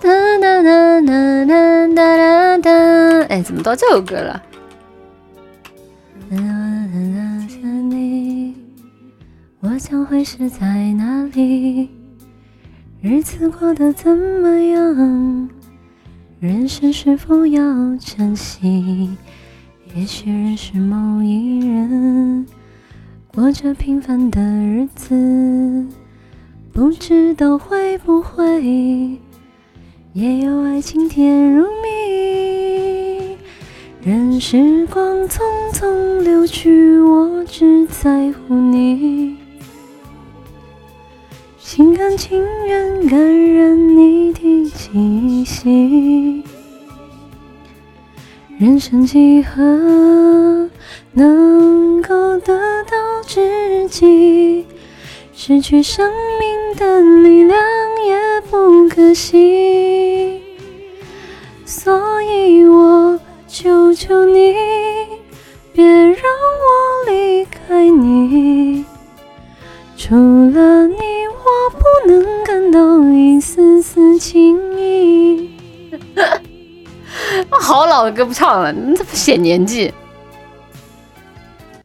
哒哒哒哒哒哒哒哒。哎，怎么到这首歌了？我将会是在哪里？日子过得怎么样？人生是否要珍惜？也许认识某一人，过着平凡的日子，不知道会不会也有爱情甜如蜜。任时光匆匆流去，我只在乎你。心甘情愿感染你的气息，人生几何能够得到知己？失去生命的力量也不可惜，求你，别让我离开你。除了你，我不能感到一丝丝情意。好老的歌不唱了，你怎么显年纪？